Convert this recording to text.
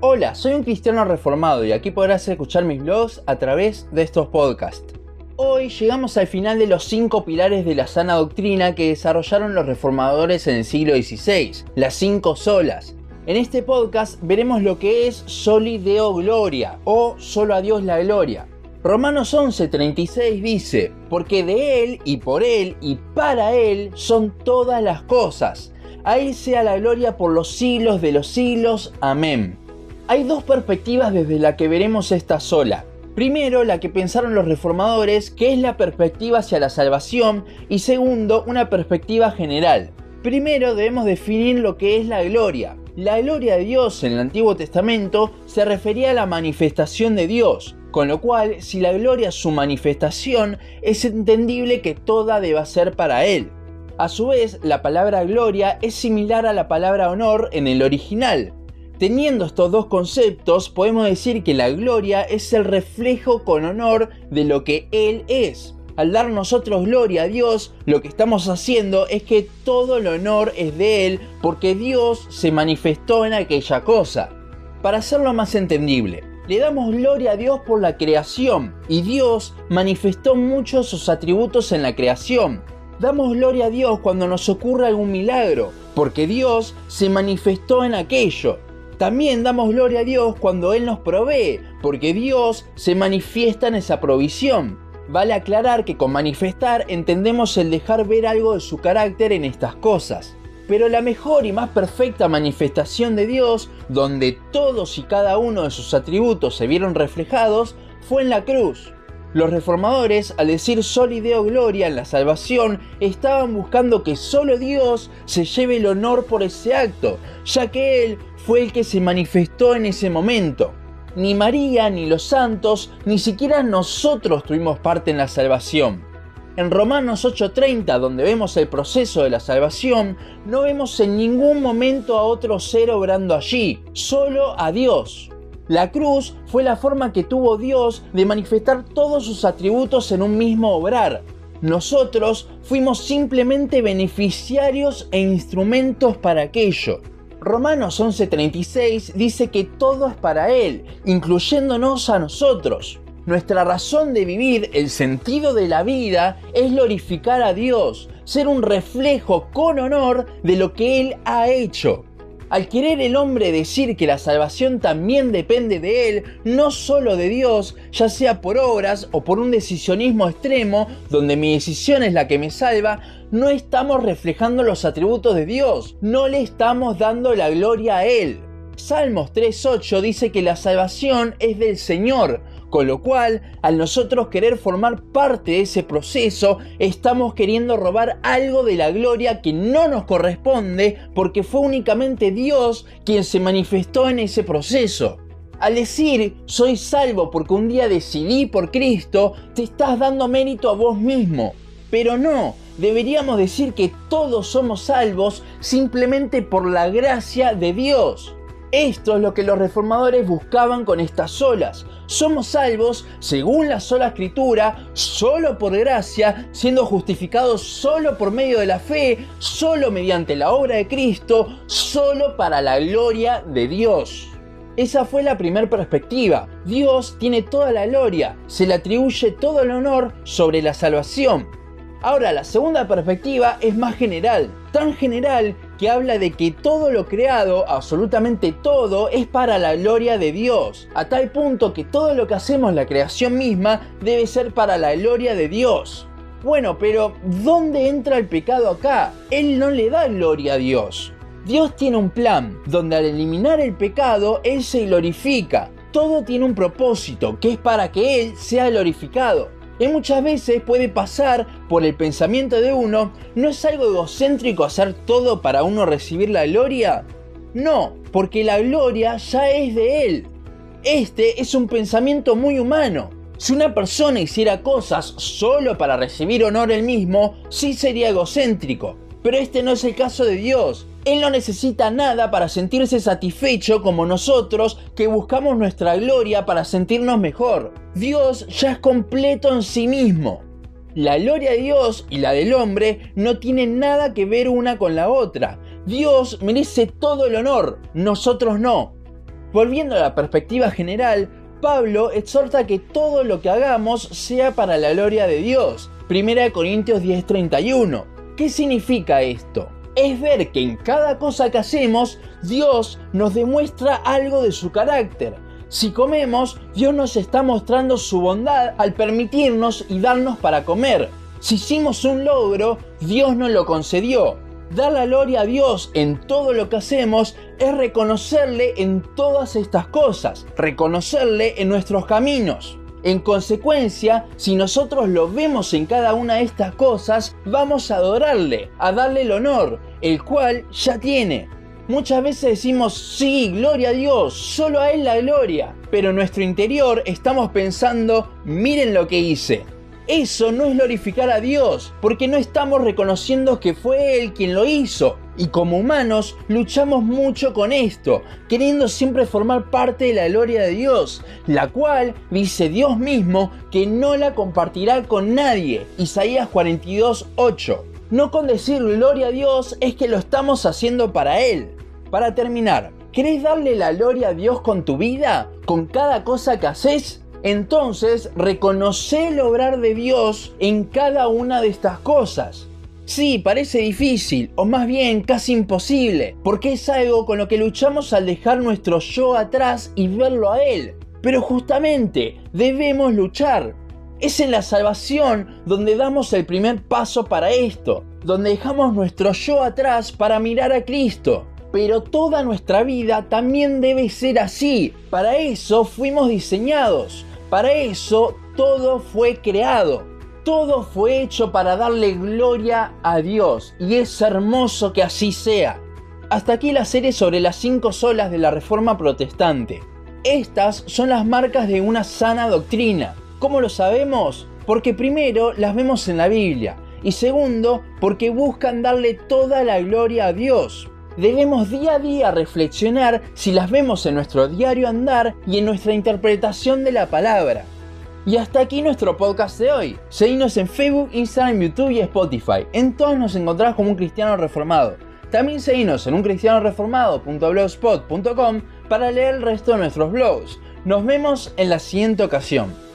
Hola, soy un cristiano reformado y aquí podrás escuchar mis blogs a través de estos podcasts. Hoy llegamos al final de los cinco pilares de la sana doctrina que desarrollaron los reformadores en el siglo XVI, las cinco solas. En este podcast veremos lo que es soli deo gloria o solo a Dios la gloria. Romanos 11:36 dice, porque de Él y por Él y para Él son todas las cosas. A Él sea la gloria por los siglos de los siglos. Amén. Hay dos perspectivas desde la que veremos esta sola. Primero, la que pensaron los reformadores, que es la perspectiva hacia la salvación, y segundo, una perspectiva general. Primero debemos definir lo que es la gloria. La gloria de Dios en el Antiguo Testamento se refería a la manifestación de Dios, con lo cual si la gloria es su manifestación, es entendible que toda deba ser para Él. A su vez, la palabra gloria es similar a la palabra honor en el original, Teniendo estos dos conceptos, podemos decir que la gloria es el reflejo con honor de lo que Él es. Al dar nosotros gloria a Dios, lo que estamos haciendo es que todo el honor es de Él porque Dios se manifestó en aquella cosa. Para hacerlo más entendible, le damos gloria a Dios por la creación y Dios manifestó muchos sus atributos en la creación. Damos gloria a Dios cuando nos ocurre algún milagro, porque Dios se manifestó en aquello. También damos gloria a Dios cuando Él nos provee, porque Dios se manifiesta en esa provisión. Vale aclarar que con manifestar entendemos el dejar ver algo de su carácter en estas cosas. Pero la mejor y más perfecta manifestación de Dios, donde todos y cada uno de sus atributos se vieron reflejados, fue en la cruz. Los reformadores, al decir solideo gloria en la salvación, estaban buscando que solo Dios se lleve el honor por ese acto, ya que Él fue el que se manifestó en ese momento. Ni María, ni los santos, ni siquiera nosotros tuvimos parte en la salvación. En Romanos 8:30, donde vemos el proceso de la salvación, no vemos en ningún momento a otro ser obrando allí, solo a Dios. La cruz fue la forma que tuvo Dios de manifestar todos sus atributos en un mismo obrar. Nosotros fuimos simplemente beneficiarios e instrumentos para aquello. Romanos 11:36 dice que todo es para Él, incluyéndonos a nosotros. Nuestra razón de vivir, el sentido de la vida, es glorificar a Dios, ser un reflejo con honor de lo que Él ha hecho. Al querer el hombre decir que la salvación también depende de él, no solo de Dios, ya sea por obras o por un decisionismo extremo, donde mi decisión es la que me salva, no estamos reflejando los atributos de Dios, no le estamos dando la gloria a Él. Salmos 3.8 dice que la salvación es del Señor, con lo cual, al nosotros querer formar parte de ese proceso, estamos queriendo robar algo de la gloria que no nos corresponde porque fue únicamente Dios quien se manifestó en ese proceso. Al decir soy salvo porque un día decidí por Cristo, te estás dando mérito a vos mismo. Pero no, deberíamos decir que todos somos salvos simplemente por la gracia de Dios. Esto es lo que los reformadores buscaban con estas olas. Somos salvos según la sola escritura, solo por gracia, siendo justificados solo por medio de la fe, solo mediante la obra de Cristo, solo para la gloria de Dios. Esa fue la primera perspectiva. Dios tiene toda la gloria, se le atribuye todo el honor sobre la salvación. Ahora, la segunda perspectiva es más general, tan general que habla de que todo lo creado, absolutamente todo, es para la gloria de Dios, a tal punto que todo lo que hacemos, la creación misma, debe ser para la gloria de Dios. Bueno, pero ¿dónde entra el pecado acá? Él no le da gloria a Dios. Dios tiene un plan, donde al eliminar el pecado, Él se glorifica. Todo tiene un propósito, que es para que Él sea glorificado. Y muchas veces puede pasar por el pensamiento de uno, ¿no es algo egocéntrico hacer todo para uno recibir la gloria? No, porque la gloria ya es de Él. Este es un pensamiento muy humano. Si una persona hiciera cosas solo para recibir honor él mismo, sí sería egocéntrico. Pero este no es el caso de Dios. Él no necesita nada para sentirse satisfecho como nosotros que buscamos nuestra gloria para sentirnos mejor. Dios ya es completo en sí mismo. La gloria de Dios y la del hombre no tienen nada que ver una con la otra. Dios merece todo el honor, nosotros no. Volviendo a la perspectiva general, Pablo exhorta que todo lo que hagamos sea para la gloria de Dios. 1 Corintios 10:31. ¿Qué significa esto? Es ver que en cada cosa que hacemos, Dios nos demuestra algo de su carácter. Si comemos, Dios nos está mostrando su bondad al permitirnos y darnos para comer. Si hicimos un logro, Dios nos lo concedió. Dar la gloria a Dios en todo lo que hacemos es reconocerle en todas estas cosas, reconocerle en nuestros caminos. En consecuencia, si nosotros lo vemos en cada una de estas cosas, vamos a adorarle, a darle el honor, el cual ya tiene. Muchas veces decimos, sí, gloria a Dios, solo a Él la gloria, pero en nuestro interior estamos pensando, miren lo que hice, eso no es glorificar a Dios, porque no estamos reconociendo que fue Él quien lo hizo. Y como humanos luchamos mucho con esto, queriendo siempre formar parte de la gloria de Dios, la cual dice Dios mismo que no la compartirá con nadie. Isaías 42, 8. No con decir gloria a Dios es que lo estamos haciendo para Él. Para terminar, ¿querés darle la gloria a Dios con tu vida? ¿Con cada cosa que haces? Entonces reconoce el obrar de Dios en cada una de estas cosas. Sí, parece difícil, o más bien casi imposible, porque es algo con lo que luchamos al dejar nuestro yo atrás y verlo a Él. Pero justamente debemos luchar. Es en la salvación donde damos el primer paso para esto, donde dejamos nuestro yo atrás para mirar a Cristo. Pero toda nuestra vida también debe ser así. Para eso fuimos diseñados. Para eso todo fue creado. Todo fue hecho para darle gloria a Dios. Y es hermoso que así sea. Hasta aquí la serie sobre las cinco solas de la Reforma Protestante. Estas son las marcas de una sana doctrina. ¿Cómo lo sabemos? Porque primero las vemos en la Biblia y segundo porque buscan darle toda la gloria a Dios debemos día a día reflexionar si las vemos en nuestro diario andar y en nuestra interpretación de la palabra. Y hasta aquí nuestro podcast de hoy. Seguinos en Facebook, Instagram, YouTube y Spotify. En todos nos encontrás como un cristiano reformado. También seguinos en uncristianoreformado.blogspot.com para leer el resto de nuestros blogs. Nos vemos en la siguiente ocasión.